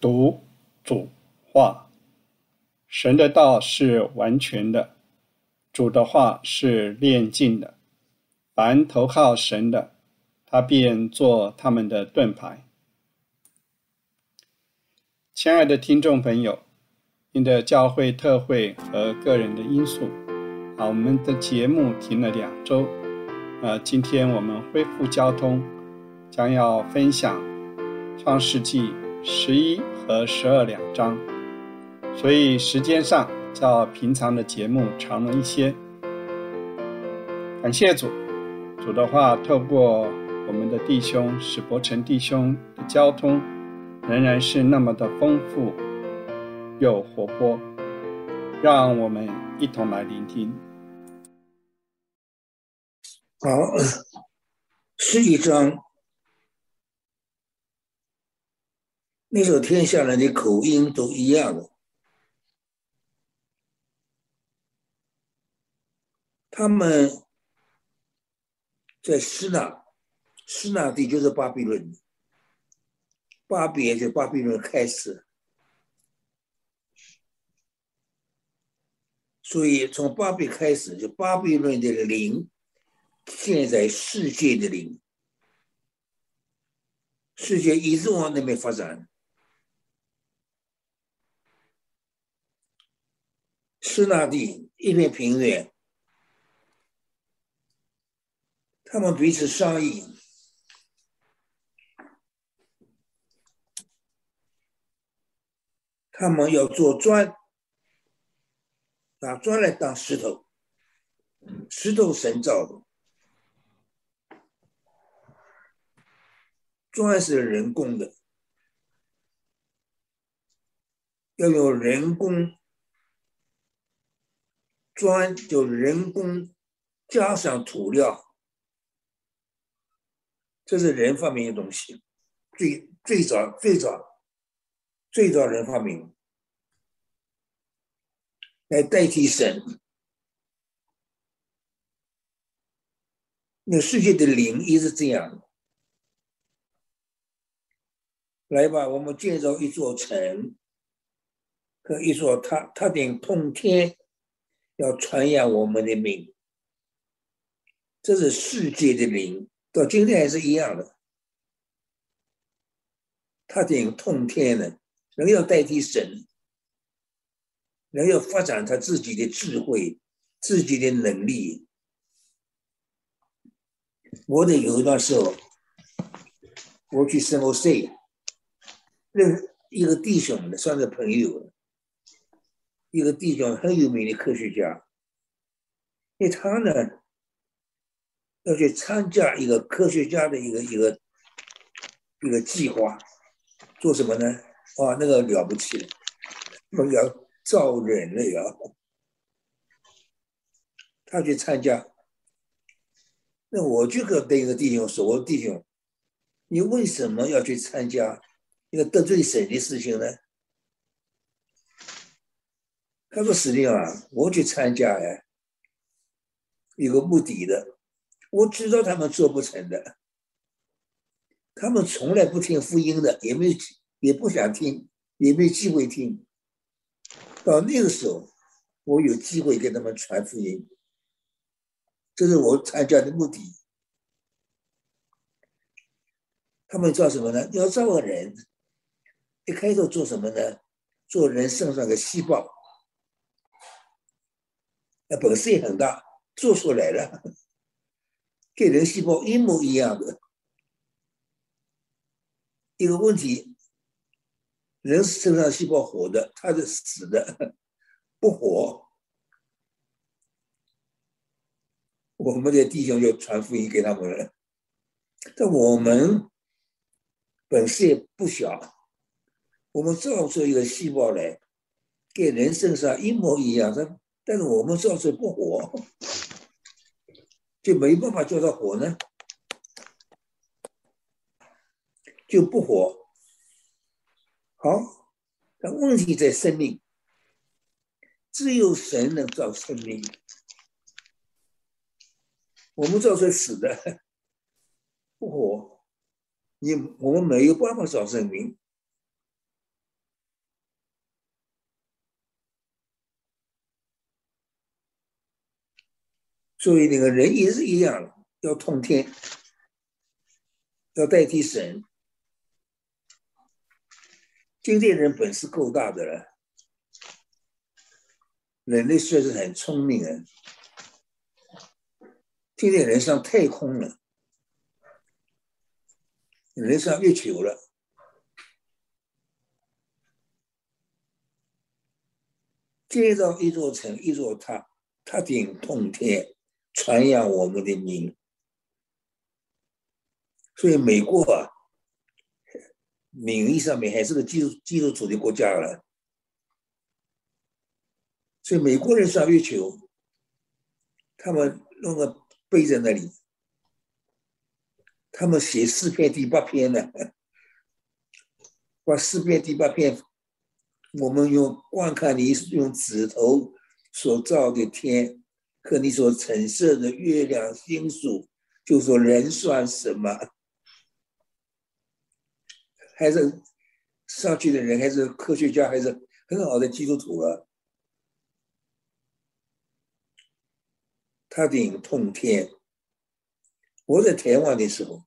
读主话，神的道是完全的，主的话是炼净的。凡投靠神的，他便做他们的盾牌。亲爱的听众朋友，因的教会特会和个人的因素，啊，我们的节目停了两周，呃，今天我们恢复交通，将要分享创世纪十一和十二两章，所以时间上较平常的节目长了一些。感谢主，主的话透过我们的弟兄史伯成弟兄的交通。仍然是那么的丰富又活泼，让我们一同来聆听。好，十一章，那时候天下人的口音都一样的，他们在施那，施那地就是巴比伦。巴比就巴比伦开始，所以从巴比开始，就巴比伦的灵，现在世界的灵，世界一直往那边发展。斯那地一片平原，他们彼此商议。他们要做砖，拿砖来当石头，石头神造的，砖是人工的，要用人工砖，就人工加上涂料，这是人发明的东西，最最早最早。最早人发明来代替神，那世界的灵也是这样。来吧，我们建造一座城，和一座塔，塔顶通天，要传扬我们的名。这是世界的灵，到今天还是一样的。他顶通天的。人要代替神，人要发展他自己的智慧、自己的能力。我的有一段时候，我去圣奥塞，认一个弟兄的，算是朋友了，一个弟兄很有名的科学家，因为他呢要去参加一个科学家的一个一个一个计划，做什么呢？哇，那个了不起了，要造人了呀！他去参加，那我就跟那个弟兄说：“我弟兄，你为什么要去参加一个得罪神的事情呢？”他说：“司令啊，我去参加呀，有个目的的，我知道他们做不成的，他们从来不听福音的，也没有。”也不想听，也没机会听。到那个时候，我有机会给他们传福音，这是我参加的目的。他们造什么呢？要造个人，一开头做什么呢？做人身上的细胞，那本事也很大，做出来了，跟人细胞一模一样的。一个问题。人身上细胞活的，他是死的，不活。我们的弟兄就传福音给他们了，但我们本事也不小，我们造出一个细胞来，跟人身上一模一样，但但是我们造出不活，就没办法叫他活呢，就不活。好，但问题在生命，只有神能造生命，我们造出死的不活，你我们没有办法造生命。所以那个人也是一样，要通天，要代替神。今天人本事够大的了，人类确实很聪明啊。今天人上太空了，人上月球了。建造一座城，一座塔，塔顶通天，传扬我们的名。所以美国啊，名义上面还是个基督基督徒的国家了。所以美国人上月球，他们弄个碑在那里，他们写四篇第八篇呢，把四篇第八篇。我们用观看你用指头所造的天和你所陈设的月亮星宿，就说人算什么？还是上去的人，还是科学家，还是很好的基督徒了。他顶通天。我在台湾的时候，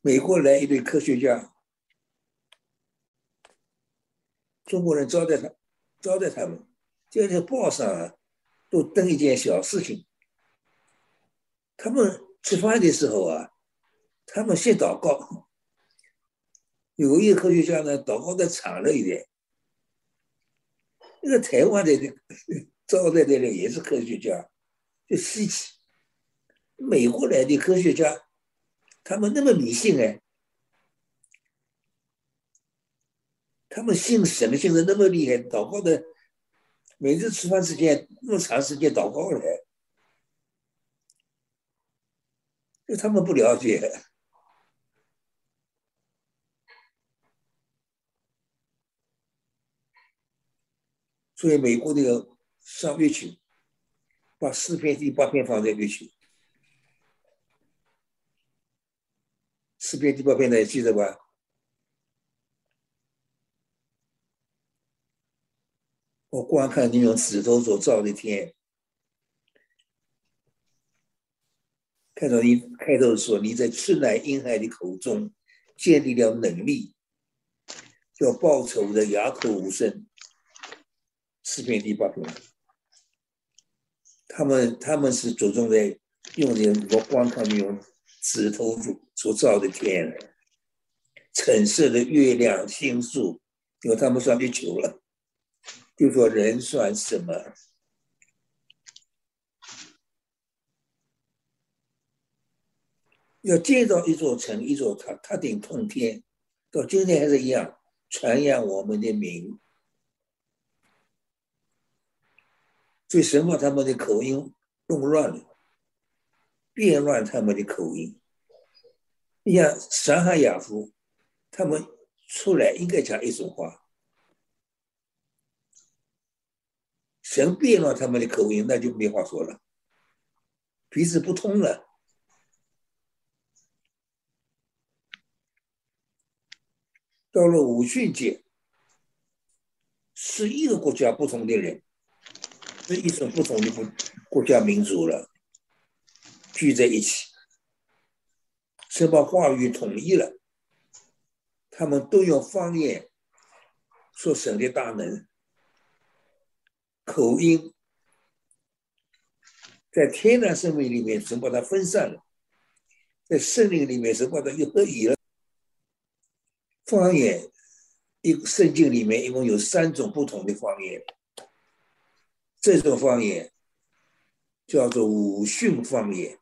美国来一对科学家。中国人招待他，招待他们，就在报上啊，都登一件小事情。他们吃饭的时候啊，他们先祷告。有一个科学家呢，祷告的长了一点。那个台湾的招待的人也是科学家，就稀奇。美国来的科学家，他们那么迷信哎。他们信神信的那么厉害，祷告的每次吃饭时间那么长时间祷告嘞，就他们不了解，所以美国那个上月球，把四片第八片放在月球，四片第八片的记得吧？我观看你用指头所造的天，看到你开头说你在赤奶婴孩的口中建立了能力，叫报仇的哑口无声。诗篇第八篇，他们他们是着重在用的我观看你用指头所造的天，橙色的月亮星宿，因为他们上月球了。就说人算什么？要建造一座城，一座塔，塔顶通天，到今天还是一样，传扬我们的名。所以神把他们的口音弄乱了，变乱他们的口音。你像上海雅夫，他们出来应该讲一种话。神变了他们的口音，那就没话说了，彼此不通了。到了五训节，十一个国家不同的人，是一种不同的国国家民族了，聚在一起，神把话语统一了，他们都用方言说神的大能。口音在天然生命里面，神把它分散了；在圣灵里面，神把它又合一了。方言，一圣经里面一共有三种不同的方言，这种方言叫做五训方言。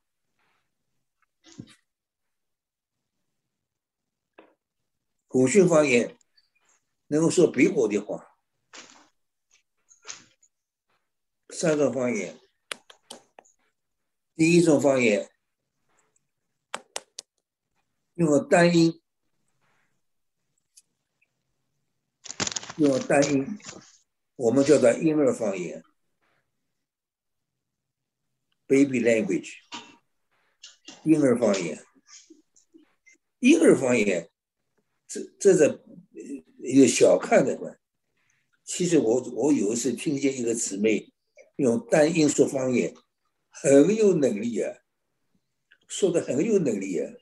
古训方言能够说别国的话。三种方言，第一种方言用单音，用单音，我们叫做婴儿方言 （baby language）。婴儿方言，婴儿方言，这这是一个小看的吧？其实我我有一次听见一个姊妹。用单音说方言，很有能力啊，说的很有能力啊。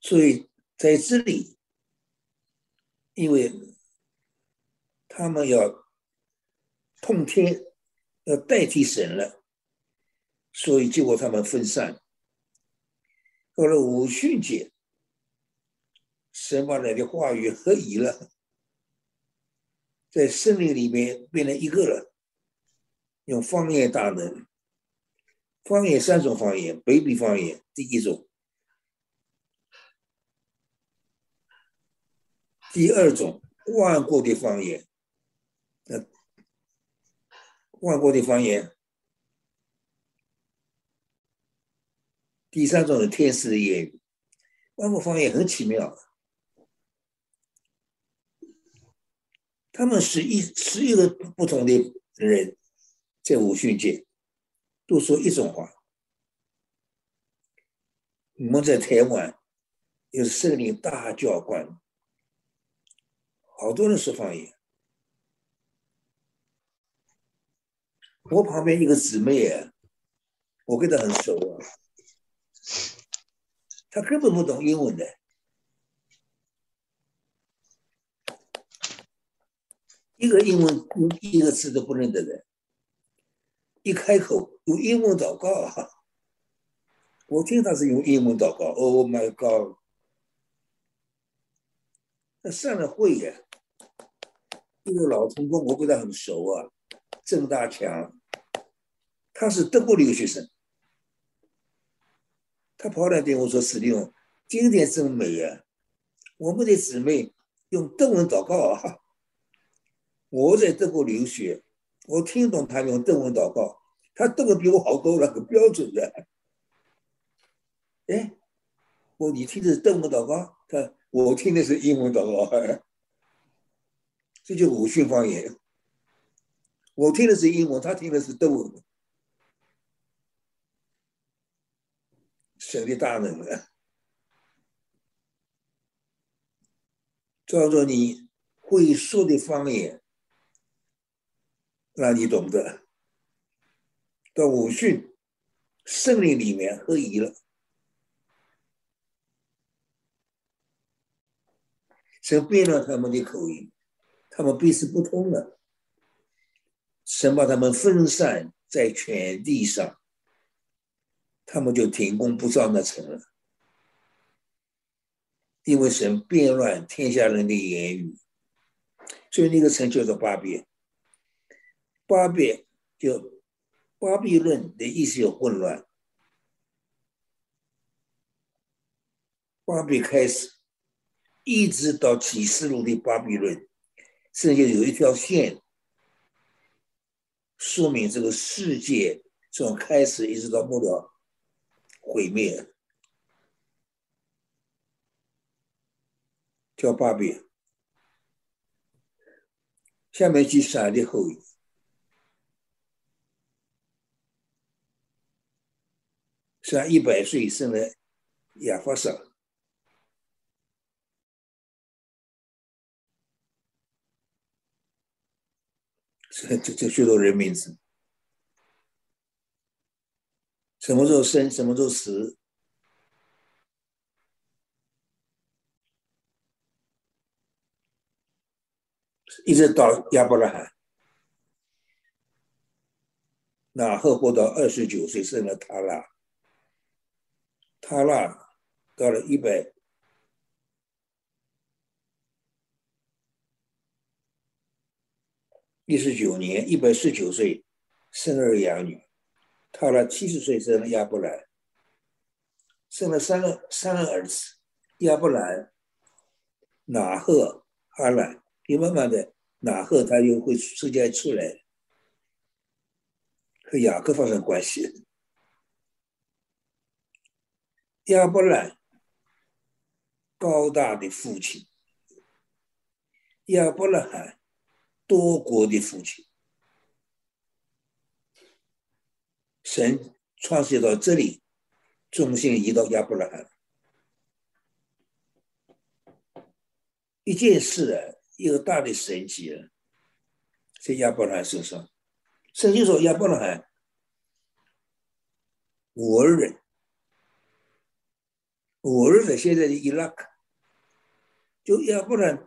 所以在这里，因为他们要通天，要代替神了，所以结果他们分散。到了五旬节，神把那的话语合一了，在森林里面变成一个了，用方言大能，方言三种方言，北比方言第一种。第二种万国的方言，呃，万国的方言。第三种是天使的言语，万国方言很奇妙，他们是一十一个不同的人，在五训界都说一种话。我们在台湾有圣灵大教官。好多人说方言。我旁边一个姊妹啊，我跟她很熟啊，她根本不懂英文的，一个英文一个字都不认得的，一开口用英文祷告啊，我经常是用英文祷告，Oh my God！他上了会呀。这个老同工，我跟他很熟啊，郑大强，他是德国留学生，他跑来对我说：“史蒂夫，今天真美啊！我们的姊妹用德文祷告啊。我在德国留学，我听懂他用德文祷告，他德文比我好多了，很标准的。哎，我你听的是德文祷告，他我听的是英文祷告。”这就鲁迅方言，我听的是英文，他听的是德文。神的大能了！照着你会说的方言，那你懂得，到武训胜利里面合一了，神变了他们的口音。他们彼此不通了，神把他们分散在全地上，他们就停工不造那城了。因为神变乱天下人的言语，所以那个城叫做巴别。巴比就巴比伦的意思有混乱。巴比开始，一直到启示录的巴比伦。甚至有一条线，说明这个世界从开始一直到末了毁灭，叫八遍。下面是闪的后裔，闪一百岁生了亚法萨。这这这许多人名字，什么时候生，什么时候死，一直到亚伯拉罕，那后活到二十九岁生了他了，塔拉到了一百。一十九年，一百十九岁，生儿养女。到了七十岁生了亚伯兰，生了三个三个儿子：亚伯兰、拿赫、哈兰。你慢慢的，拿赫他又会直接出来，和雅各发生关系。亚伯兰高大的父亲，亚伯拉罕。多国的父亲，神创写到这里，中心移到亚伯拉罕。一件事啊，一个大的神迹啊，在亚伯拉罕身上。圣经说亚伯拉罕五儿人，我儿人现在的伊拉克，就要不然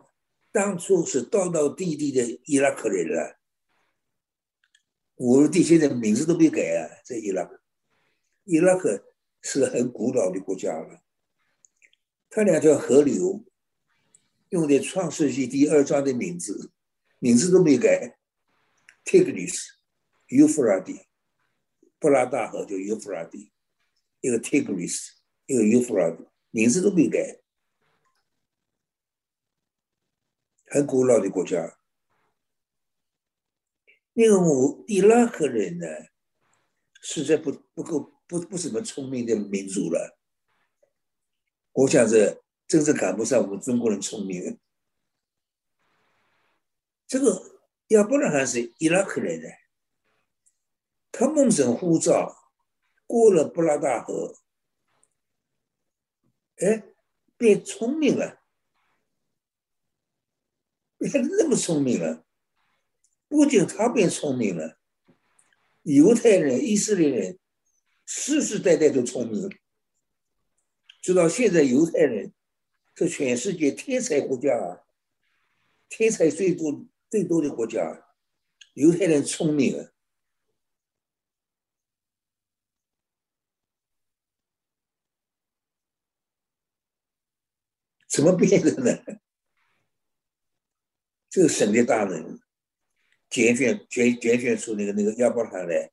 当初是道道地地的伊拉克人了。我儿地现在名字都没改啊，在伊拉克，伊拉克是很古老的国家了。它两条河流用的创世纪第二章的名字，名字都没改 Tigris、Euphrates，、布拉大河叫幼发拉底，一个 Tigris，一个幼发拉底，名字都没改，很古老的国家。那个我伊拉克人呢，实在不不够不不怎么聪明的民族了。我想着真是赶不上我们中国人聪明。这个亚伯拉罕是伊拉克人呢，他梦神呼召，过了布拉大河，哎，变聪明了，变那么聪明了。不仅他变聪明了，犹太人、以色列人世世代代都聪明。直到现在，犹太人是全世界天才国家，天才最多最多的国家。犹太人聪明啊，怎么变的呢？这个神的大能。拣选拣拣选出那个那个亚伯拉罕来，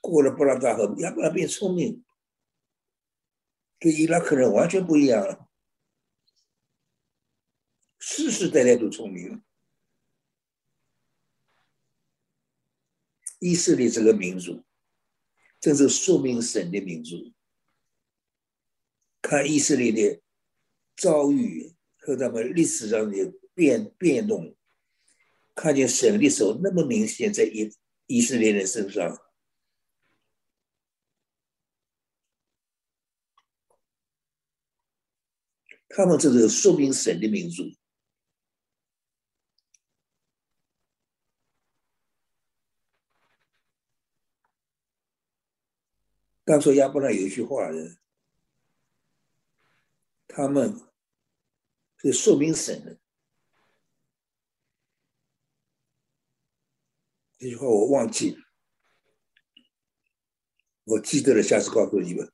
过了布拉达河，亚伯拉变聪明，跟伊拉克人完全不一样了，世世代代都聪明。以色列这个民族，正是说明神的民族。看以色列的遭遇和他们历史上的变变动。看见神的手那么明显在以以色列人身上，他们这是说明神的民族。刚说亚伯拉有一句话的，他们这说明神的。这句话我忘记，我记得了，下次告诉你们。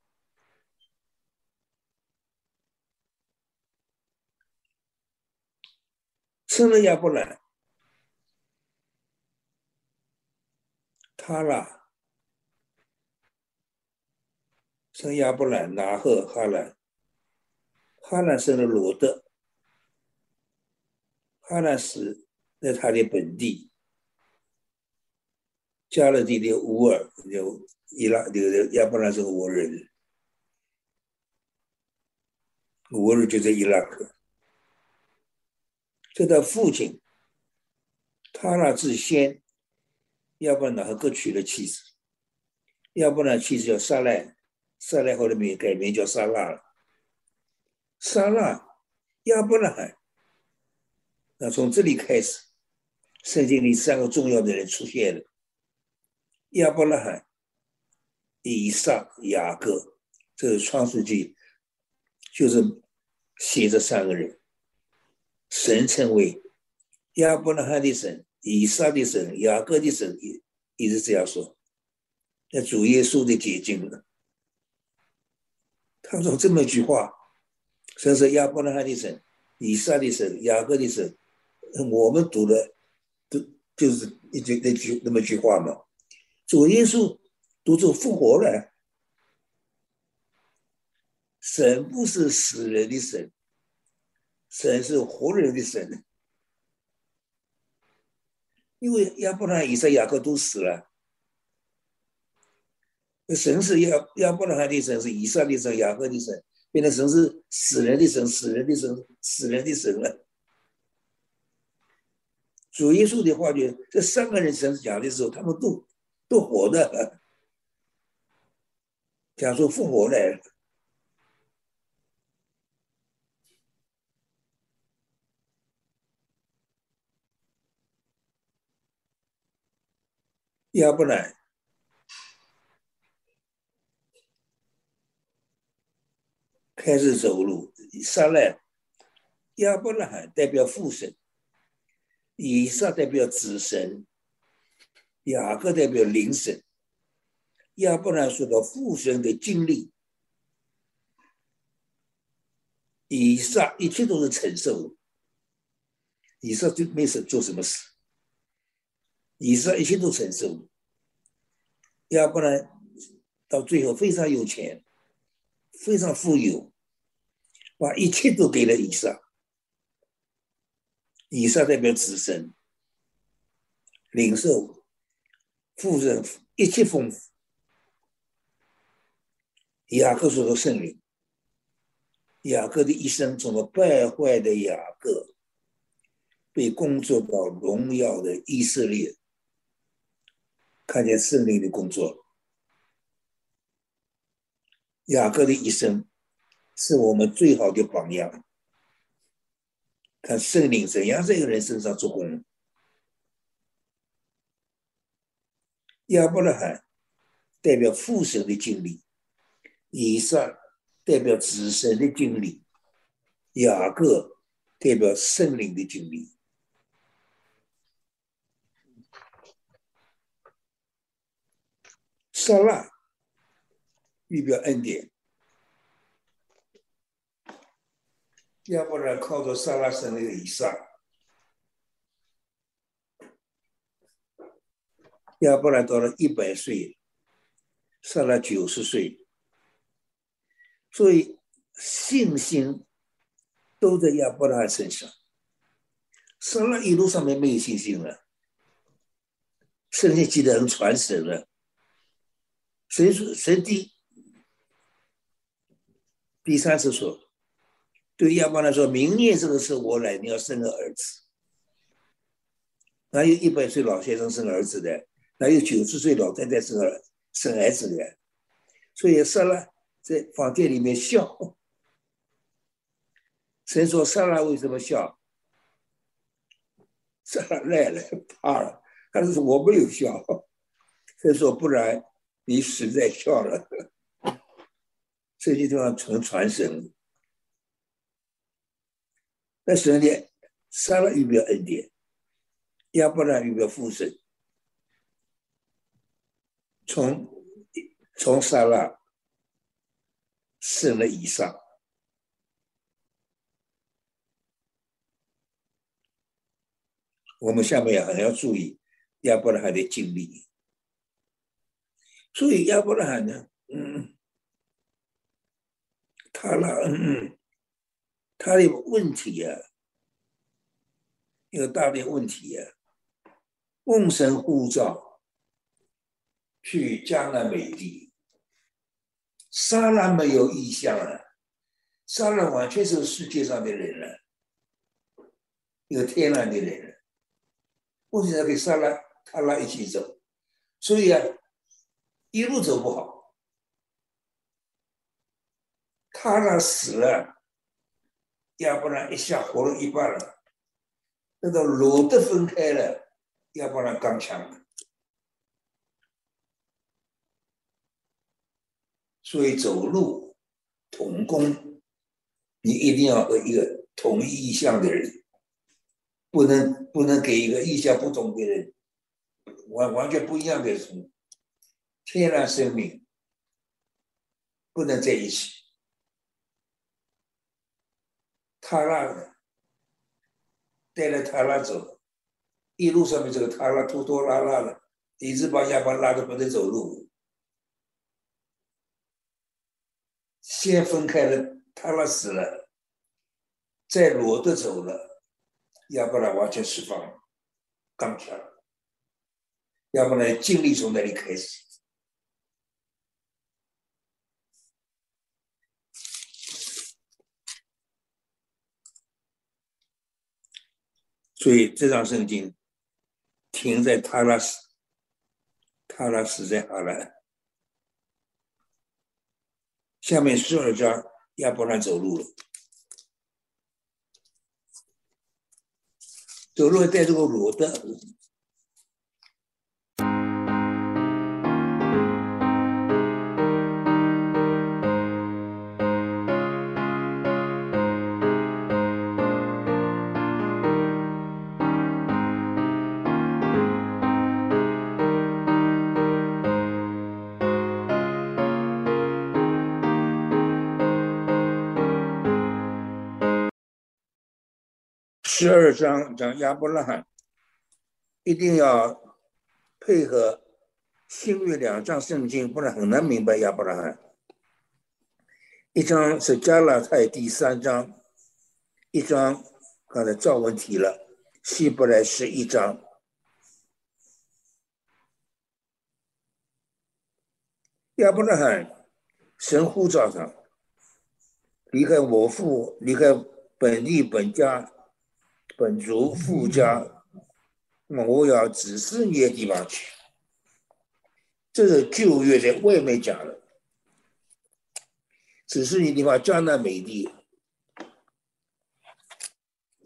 生了亚伯兰，他啦，生亚伯兰，拿赫哈兰，哈兰生了罗德，哈兰死在他的本地。加勒底的乌尔，就伊拉这个亚伯拉是个乌尔人，乌尔就在伊拉克。这他父亲，他那自先，亚伯拉和各娶了妻子，亚伯拉妻子叫撒赖，撒赖后来名改名叫撒拉了。撒拉，亚伯拉罕，那从这里开始，圣经里三个重要的人出现了。亚伯拉罕、以撒、雅各，这是创世纪，就是写这三个人。神称为亚伯拉罕的神、以撒的神、雅各的神，一一直这样说。那主耶稣的结晶了。他说这么一句话：，神是亚伯拉罕的神、以撒的神、雅各的神。我们读的都就是一句那句那么句话嘛。主耶稣都做复活了，神不是死人的神，神是活人的神。因为亚伯拉罕、以撒、雅各都死了，神是亚亚伯拉罕的神，是以撒的神、雅各的神，变成神是死人的神、死人的神、死人的神了。主耶稣的话就，这三个人神讲的时候，他们都都活的，讲出复活来了。亚伯兰，开始走路，上来，亚伯拉罕代表父神，以撒代表子神，雅各代表灵神。亚伯兰说到父神的经历，以撒一切都是承受，以撒就没事做什么事，以撒一切都承受。亚伯兰到最后非常有钱，非常富有，把一切都给了以撒。以撒代表子神，领受富人一切丰富。雅各说的圣灵，雅各的一生从败坏的雅各，被工作到荣耀的以色列，看见圣灵的工作。雅各的一生是我们最好的榜样，看圣灵怎样在一个人身上做工。亚伯拉罕代表父神的经历。以上代表子神的经历，雅各代表圣灵的经历，撒拉预表恩典，要不然靠着撒拉生的以上，要不然到了一百岁，撒拉九十岁。所以信心都在亚伯拉罕身上，撒拉一路上面没有信心了，圣经记得很传神了。谁说谁第第三次说，对亚伯来说：“明年这个时候我来，你要生个儿子。”哪有一百岁老先生生儿子的？哪有九十岁老太太生儿生儿子的？所以撒拉。在房间里面笑，神说：“莎拉为什么笑？”莎拉赖了，怕了。他说：“我没有笑。”神说：“不然你实在笑了。”这些地方纯传神。那神呢？莎拉预表恩典，亚伯拉预表父神。从从莎拉。生了以上，我们下面还要注意亚伯拉罕的经历。所以亚伯拉罕呢，嗯，他那，嗯，他的问题呀，一个大的问题呀，梦神呼召去迦南美地。沙拉没有意向了，沙拉完全是世界上的人了，有天然的人了。为什么跟沙拉、他拉一起走？所以啊，一路走不好。他拉死了，要不然一下活了一半了。那个裸的分开了，要不然刚强了。所以走路同工，你一定要和一个同一意向的人，不能不能给一个意向不同的人，完完全不一样的人，天然生命不能在一起。他拉带着他拉走，一路上面这个他拉拖拖拉拉的，一直把亚巴拉的不能走路。先分开了，他拉死了，再罗德走了，亚伯拉完全释放，刚强，亚伯拉尽力从那里开始，所以这张圣经停在塔拉斯，塔拉斯在哈兰。下面十二章，亚伯兰走路了，走路带着个罗的。十二章讲亚伯拉罕，一定要配合新约两章圣经，不然很难明白亚伯拉罕。一章是加拉太第三章，一章刚才赵文提了，希伯来是一章。亚伯拉罕，神呼召他离开我父，离开本地本家、本族富家，我要指示你的地方去。这是旧约的外面讲的，指示你地方江南美地。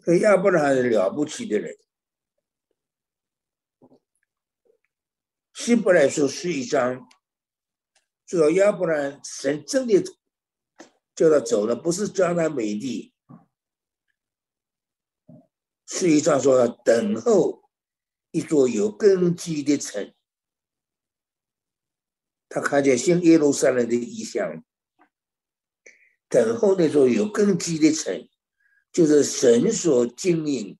这亚伯拉罕是了不起的人，希伯来书是一章。要要不然神真的叫他走了，不是江南美地，实际上说等候一座有根基的城。他看见新耶路撒冷的意象，等候那座有根基的城，就是神所经营、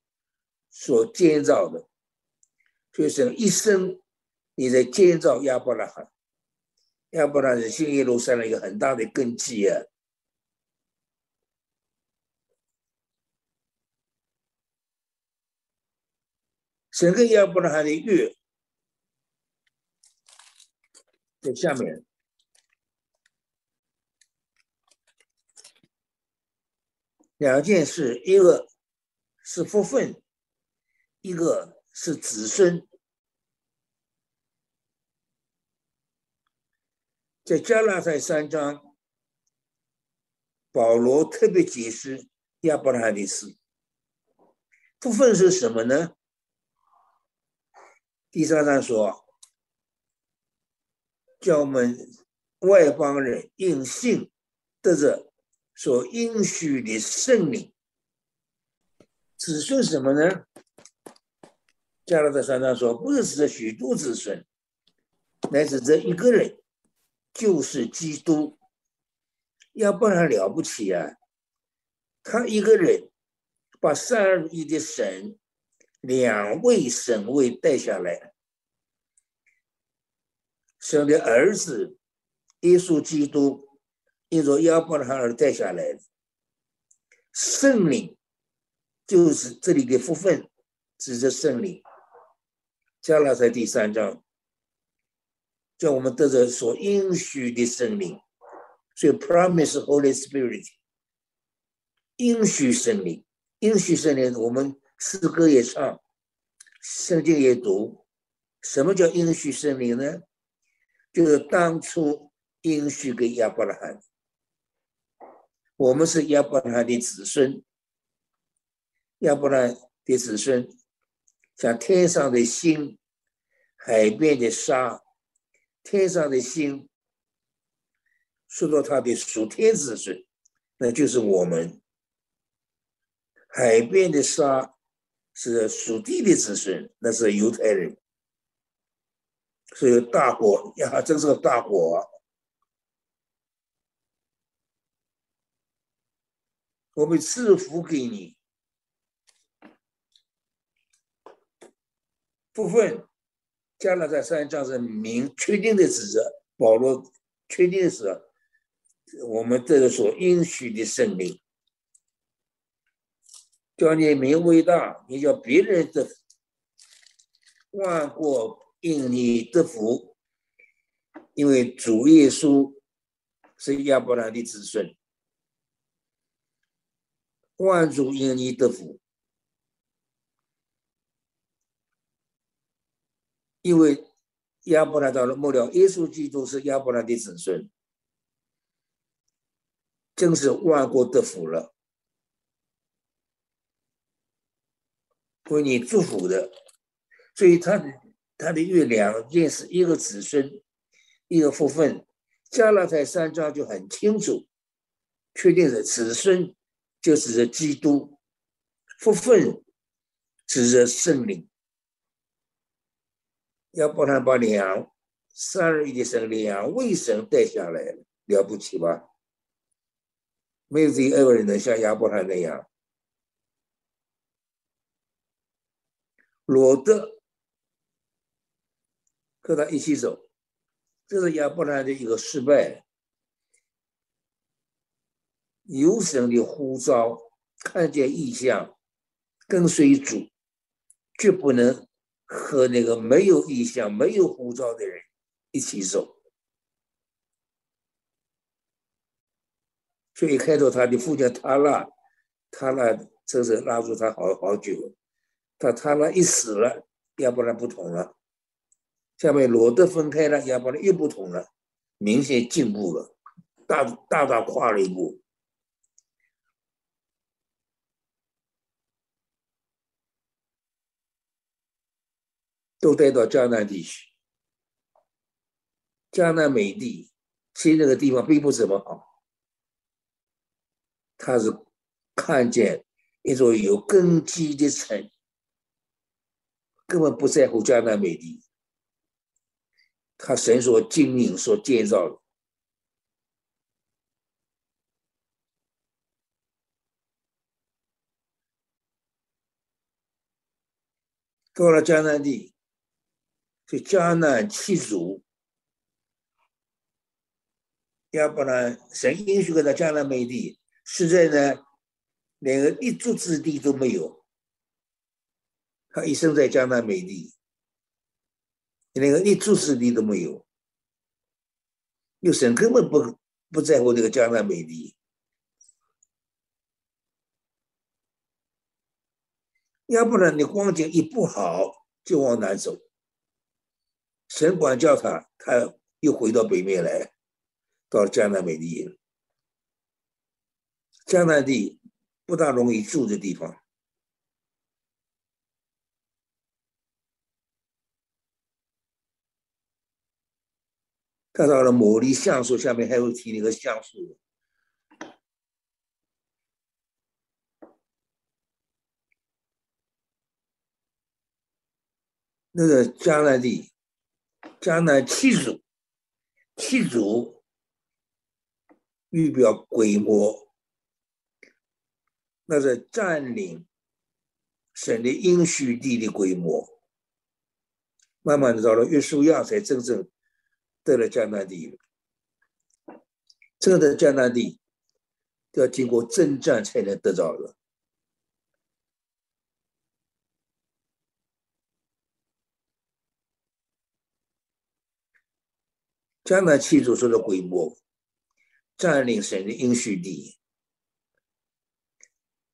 所建造的。所以神一生你在建造亚伯拉罕。要不然，新耶路撒冷一个很大的根基啊。整个亚伯拉罕的约在下面两件事，一个是福分，一个是子孙。在加拉太三章，保罗特别解释亚伯拉罕的事。部分是什么呢？第三章说，叫我们外邦人应信得着所应许的圣灵。子孙什么呢？加拉太三章说，不是指许多子孙，乃是这一个人。就是基督，要不然了不起啊！他一个人把三而一的神两位神位带下来，生的儿子耶稣基督，因着亚伯拉罕而带下来的圣灵，就是这里的福分，指着圣灵。加拉太第三章。叫我们得着所应许的圣灵，所以 promise Holy Spirit，应许圣灵，应许圣灵，我们诗歌也唱，圣经也读。什么叫应许圣灵呢？就是当初应许给亚伯拉罕，我们是亚伯拉罕的子孙，亚伯拉罕的子孙，像天上的星，海边的沙。天上的星，说到他的属天子孙，那就是我们；海边的沙是属地的子孙，那是犹太人。所以大国呀，真是个大国。我们赐福给你部分。加拿大三章是明确定的指责保罗确定是我们这个所应许的圣灵，叫你名伟大，你叫别人的万国因你得福，因为主耶稣是亚伯拉的子孙，万主因你得福。因为亚伯拉到了末了，耶稣基督是亚伯拉的子孙，正是万国得福了，为你祝福的。所以他他的月两件事，一个子孙，一个福分。加拉太三章就很清楚，确定的子孙就是这基督，福分指着圣灵。要不然把两三日一的神两位神带下来了，了不起吧？没有这一个人能像亚伯拉那样。罗德和他一起走，这是亚伯兰的一个失败。有神的呼召，看见异象，跟随主，绝不能和那个没有意象、没有呼召的人一起走。所以开头他的父亲他拉，他拉真是拉住他好好久。他他那一死了，要不然不同了。下面罗德分开了，要不然又不同了，明显进步了，大大大跨了一步。都带到江南地区，江南美地，其实那个地方并不怎么好。他是看见一座有根基的城，根本不在乎江南美地。他神所经营、所建造的，到了江南地。就迦南七族，要不然神允许给他迦南美地，实在呢，连个立足之地都没有。他一生在江南美地，连个立足之地都没有。有神根本不不在乎这个江南美地，要不然你光景一不好就往南走。神管教他，他又回到北面来，到江南美地。江南地不大容易住的地方。看到了牡蛎橡树下面还有提那个橡树，那个江南地。江南七族，七族预表规模，那是占领省的应许地的规模。慢慢的到了约书亚，才真正得了江南地。这个江南地要经过征战才能得到的。江南七族说的规模，占领神的应许地。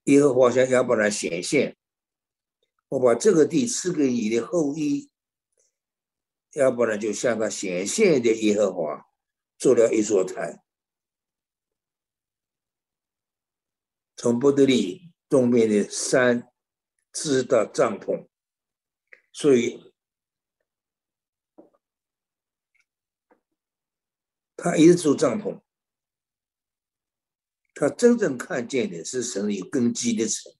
耶和华向亚伯兰显现，我把这个地赐给你的后裔。要不然就像他显现的耶和华做了一座台，从伯特利东边的山支到帐篷，所以。他一直住帐篷，他真正看见的是神有根基的城，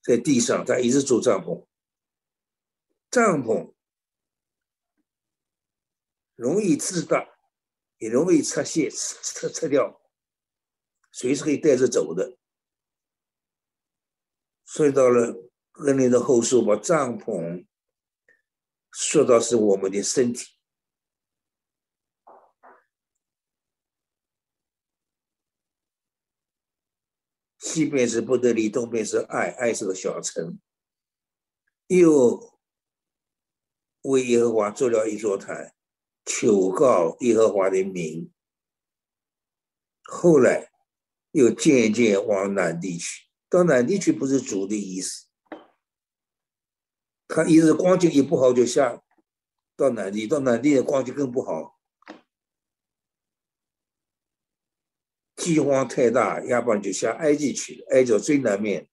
在地上，他一直住帐篷。帐篷容易自大，也容易拆卸、拆拆掉，随时可以带着走的。所以到了恩灵的后书，把帐篷说到是我们的身体。西边是不得力，东边是爱，爱是个小城。又为耶和华做了一座坛，求告耶和华的名。后来又渐渐往南地去，到南地去不是主的意思。他一直光景一不好就下到南地，到南地的光景更不好。饥荒太大，亚伯就下埃及去了。埃及最南面，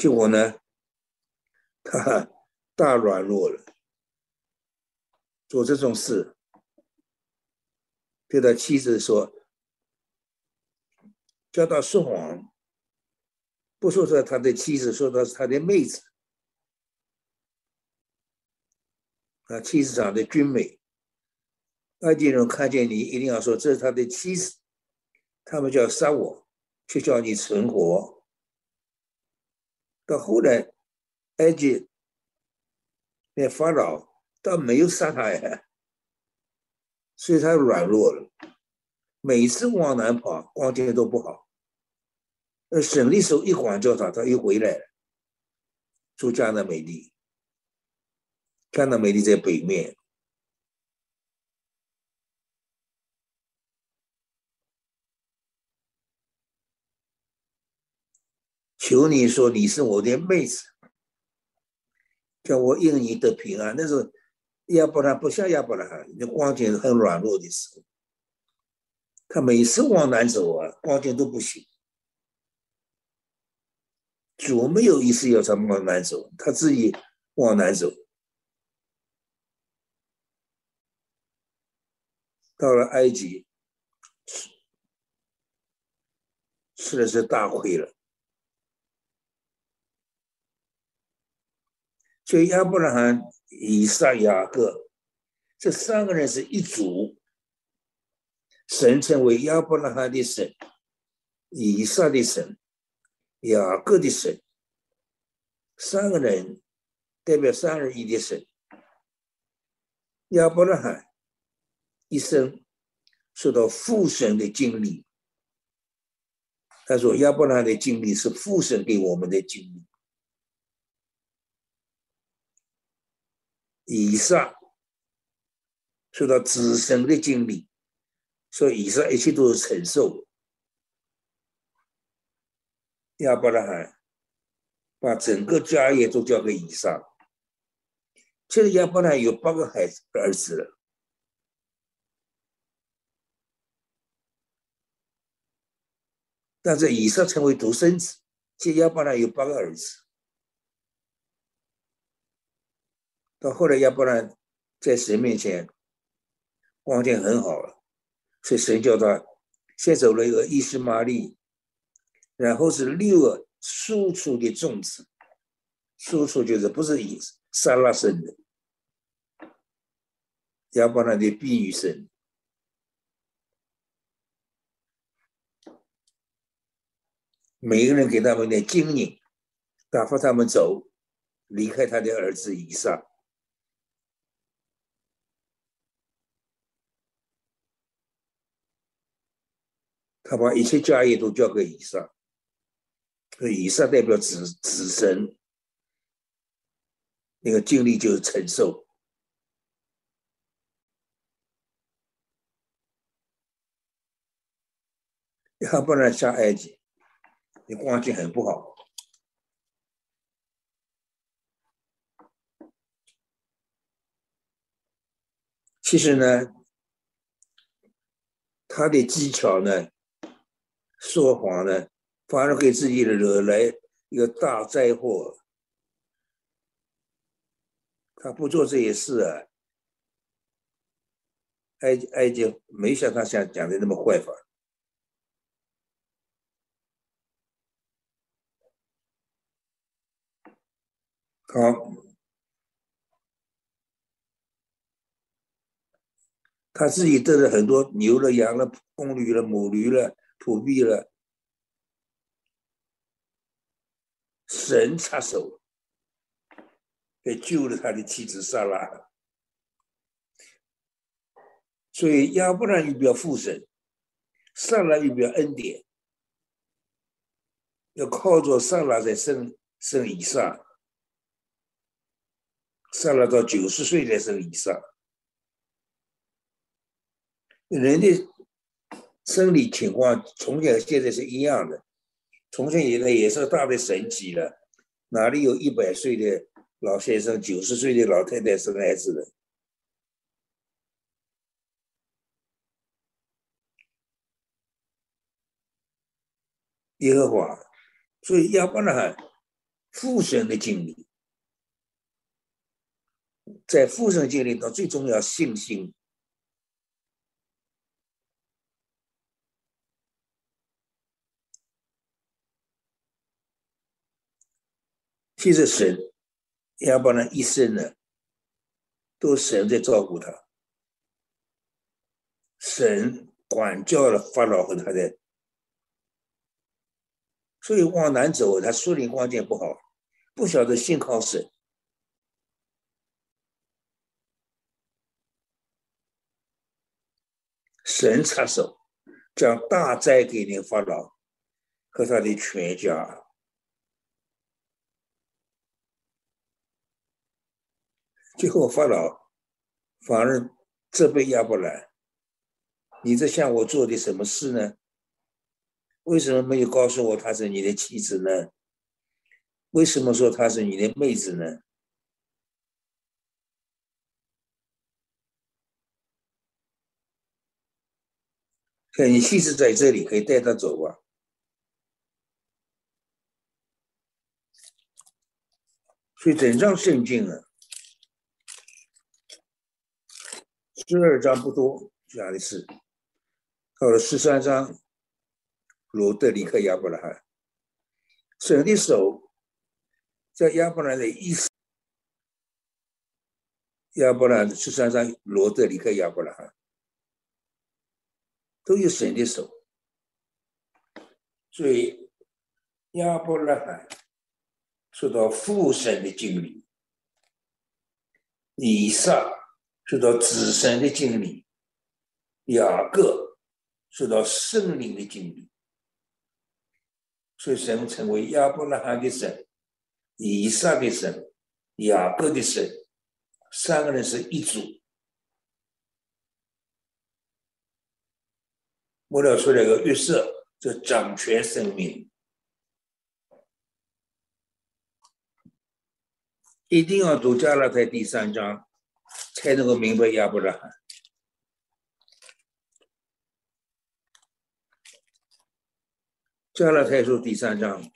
结果呢，他大软弱了，做这种事，对他妻子说，叫他说谎，不说是他的妻子，说他是他的妹子。啊，妻子长得俊美，埃及人看见你，一定要说这是他的妻子，他们就要杀我，却叫你存活。到后来，埃及那法老倒没有杀他呀，所以他软弱了。每次往南跑，光天都不好。那省力手一管教他，他又回来了，住加纳美丽。加纳美丽在北面。求你说你是我的妹子，叫我应你得平安。那时候亚伯拉不像亚伯拉，那光景很软弱的时候，他每次往南走啊，光景都不行。主没有意思要他往南走，他自己往南走，到了埃及，吃吃的是大亏了。所以亚伯拉罕、以撒、雅各这三个人是一组，神称为亚伯拉罕的神、以撒的神、雅各的神，三个人代表三人一的神。亚伯拉罕一生受到父神的经历，他说亚伯拉罕的经历是父神给我们的经历。以上受到子孙的经历，所以以上一切都是承受。亚伯拉罕把整个家业都交给以上。现在亚伯拉罕有八个孩子儿子了，但是以上成为独生子，现亚伯拉有八个儿子。到后来，亚伯兰在神面前光景很好了，所以神叫他先走了一个伊斯玛利，然后是六个输出的种子，输出就是不是以撒拉生的，亚伯兰的婢女生，每个人给他们点经营，打发他们走，离开他的儿子以撒。他把一切家业都交给以撒，以撒代表子子神，那个经历就是承受。要不然下埃及，你光景很不好。其实呢，他的技巧呢。说谎呢，反而给自己惹来一个大灾祸。他不做这些事啊，埃埃及没像他想讲的那么坏法。好，他自己得了很多牛了、羊了、公驴了、母驴了。普币了，神插手，给救了他的妻子萨拉，所以亚伯拉预表父神，萨拉一表恩典，要靠着萨拉在生生以撒，萨拉到九十岁才生以上，人的。生理情况从前现在是一样的，从前现在也是大的神奇了，哪里有一百岁的老先生、九十岁的老太太生孩子的？耶和华，所以亚伯拉罕复生的经历，在复生经历到最重要信心。其实神亚伯拉一生呢，都神在照顾他。神管教了法老和他的，所以往南走，他树林光景不好，不晓得信靠神。神插手，将大灾给你法老和他的全家。最后发老反而责备亚伯兰：“你在向我做的什么事呢？为什么没有告诉我她是你的妻子呢？为什么说她是你的妹子呢？”你妻子在这里，可以带她走啊。所以整张圣经啊，十二章不多讲的是，到了十三章，罗德离开亚伯拉罕，神的手在亚伯拉罕的意思，亚伯拉罕十三章，罗德离开亚伯拉罕。都有神的手，所以亚伯拉罕受到父神的经历，以上受到子神的经历，雅各受到圣灵的经历，所以神成为亚伯拉罕的神，以撒的神，雅各的神，三个人是一组。我了出来个预设，就掌权生命，一定要读加拉太第三章，才能够明白亚伯拉罕。加拉太书第三章，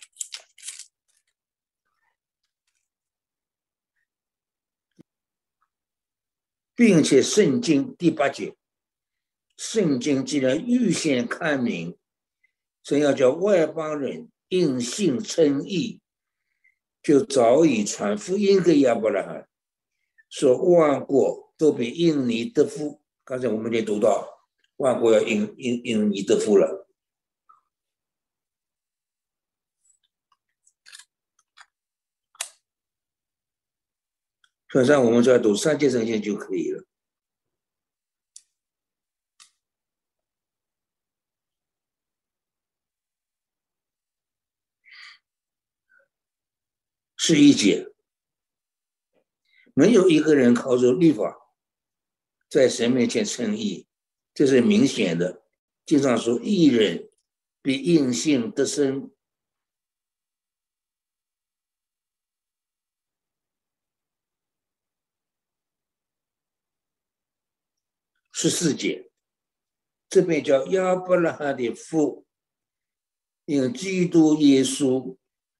并且圣经第八节。圣经既然预先看明，神要叫外邦人应信称义，就早已传福音给亚伯拉罕，说万国都比印尼得福。刚才我们也读到，万国要印印印尼得福了。晚上我们只要读三界圣经就可以了。是一节，没有一个人靠着律法在神面前称义，这是明显的。经常说，一人比硬性得生。十四节，这边叫亚伯拉罕的父，因基督耶稣。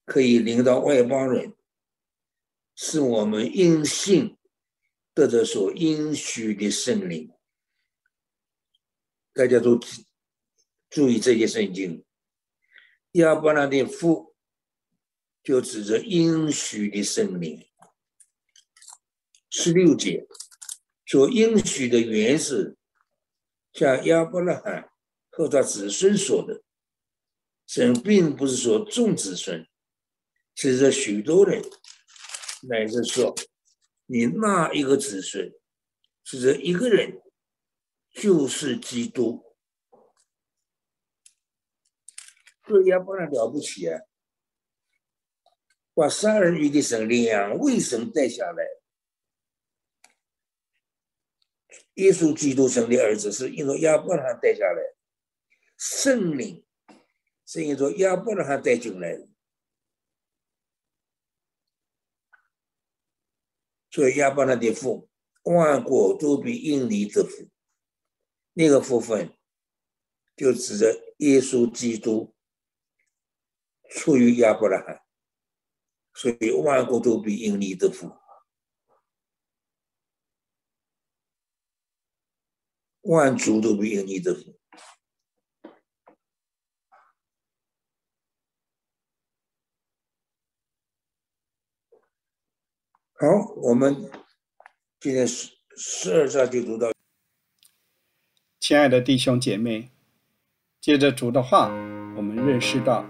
可以领导外邦人，是我们因信得着所应许的圣灵。大家都注意这些圣经，亚伯拉罕的父就指着应许的圣灵。十六节所应许的原是像亚伯拉罕和他子孙说的，神并不是说众子孙。其实许多人乃是说，你那一个子孙，是这一个人，就是基督。这也不能了不起啊！把三儿女的神两位神带下来，耶稣基督生的儿子是因为亚伯拉罕带下来，圣灵是因为亚伯拉罕带进来的。所以亚伯拉的父，万国都比印尼的福，那个福分就指着耶稣基督出于亚伯拉罕，所以万国都比印尼的福，万族都比印尼的福。好，我们今天十十二章就读到。亲爱的弟兄姐妹，借着主的话，我们认识到，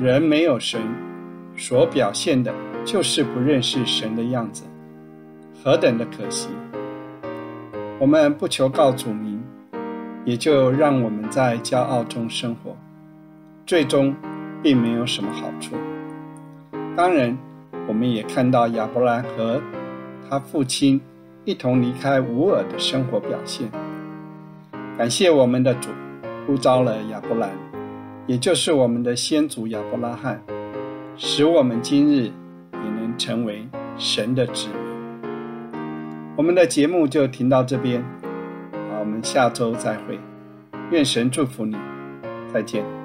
人没有神所表现的，就是不认识神的样子，何等的可惜！我们不求告主名，也就让我们在骄傲中生活，最终并没有什么好处。当然，我们也看到亚伯兰和他父亲一同离开乌尔的生活表现。感谢我们的主呼召了亚伯兰，也就是我们的先祖亚伯拉罕，使我们今日也能成为神的子民。我们的节目就停到这边，好，我们下周再会，愿神祝福你，再见。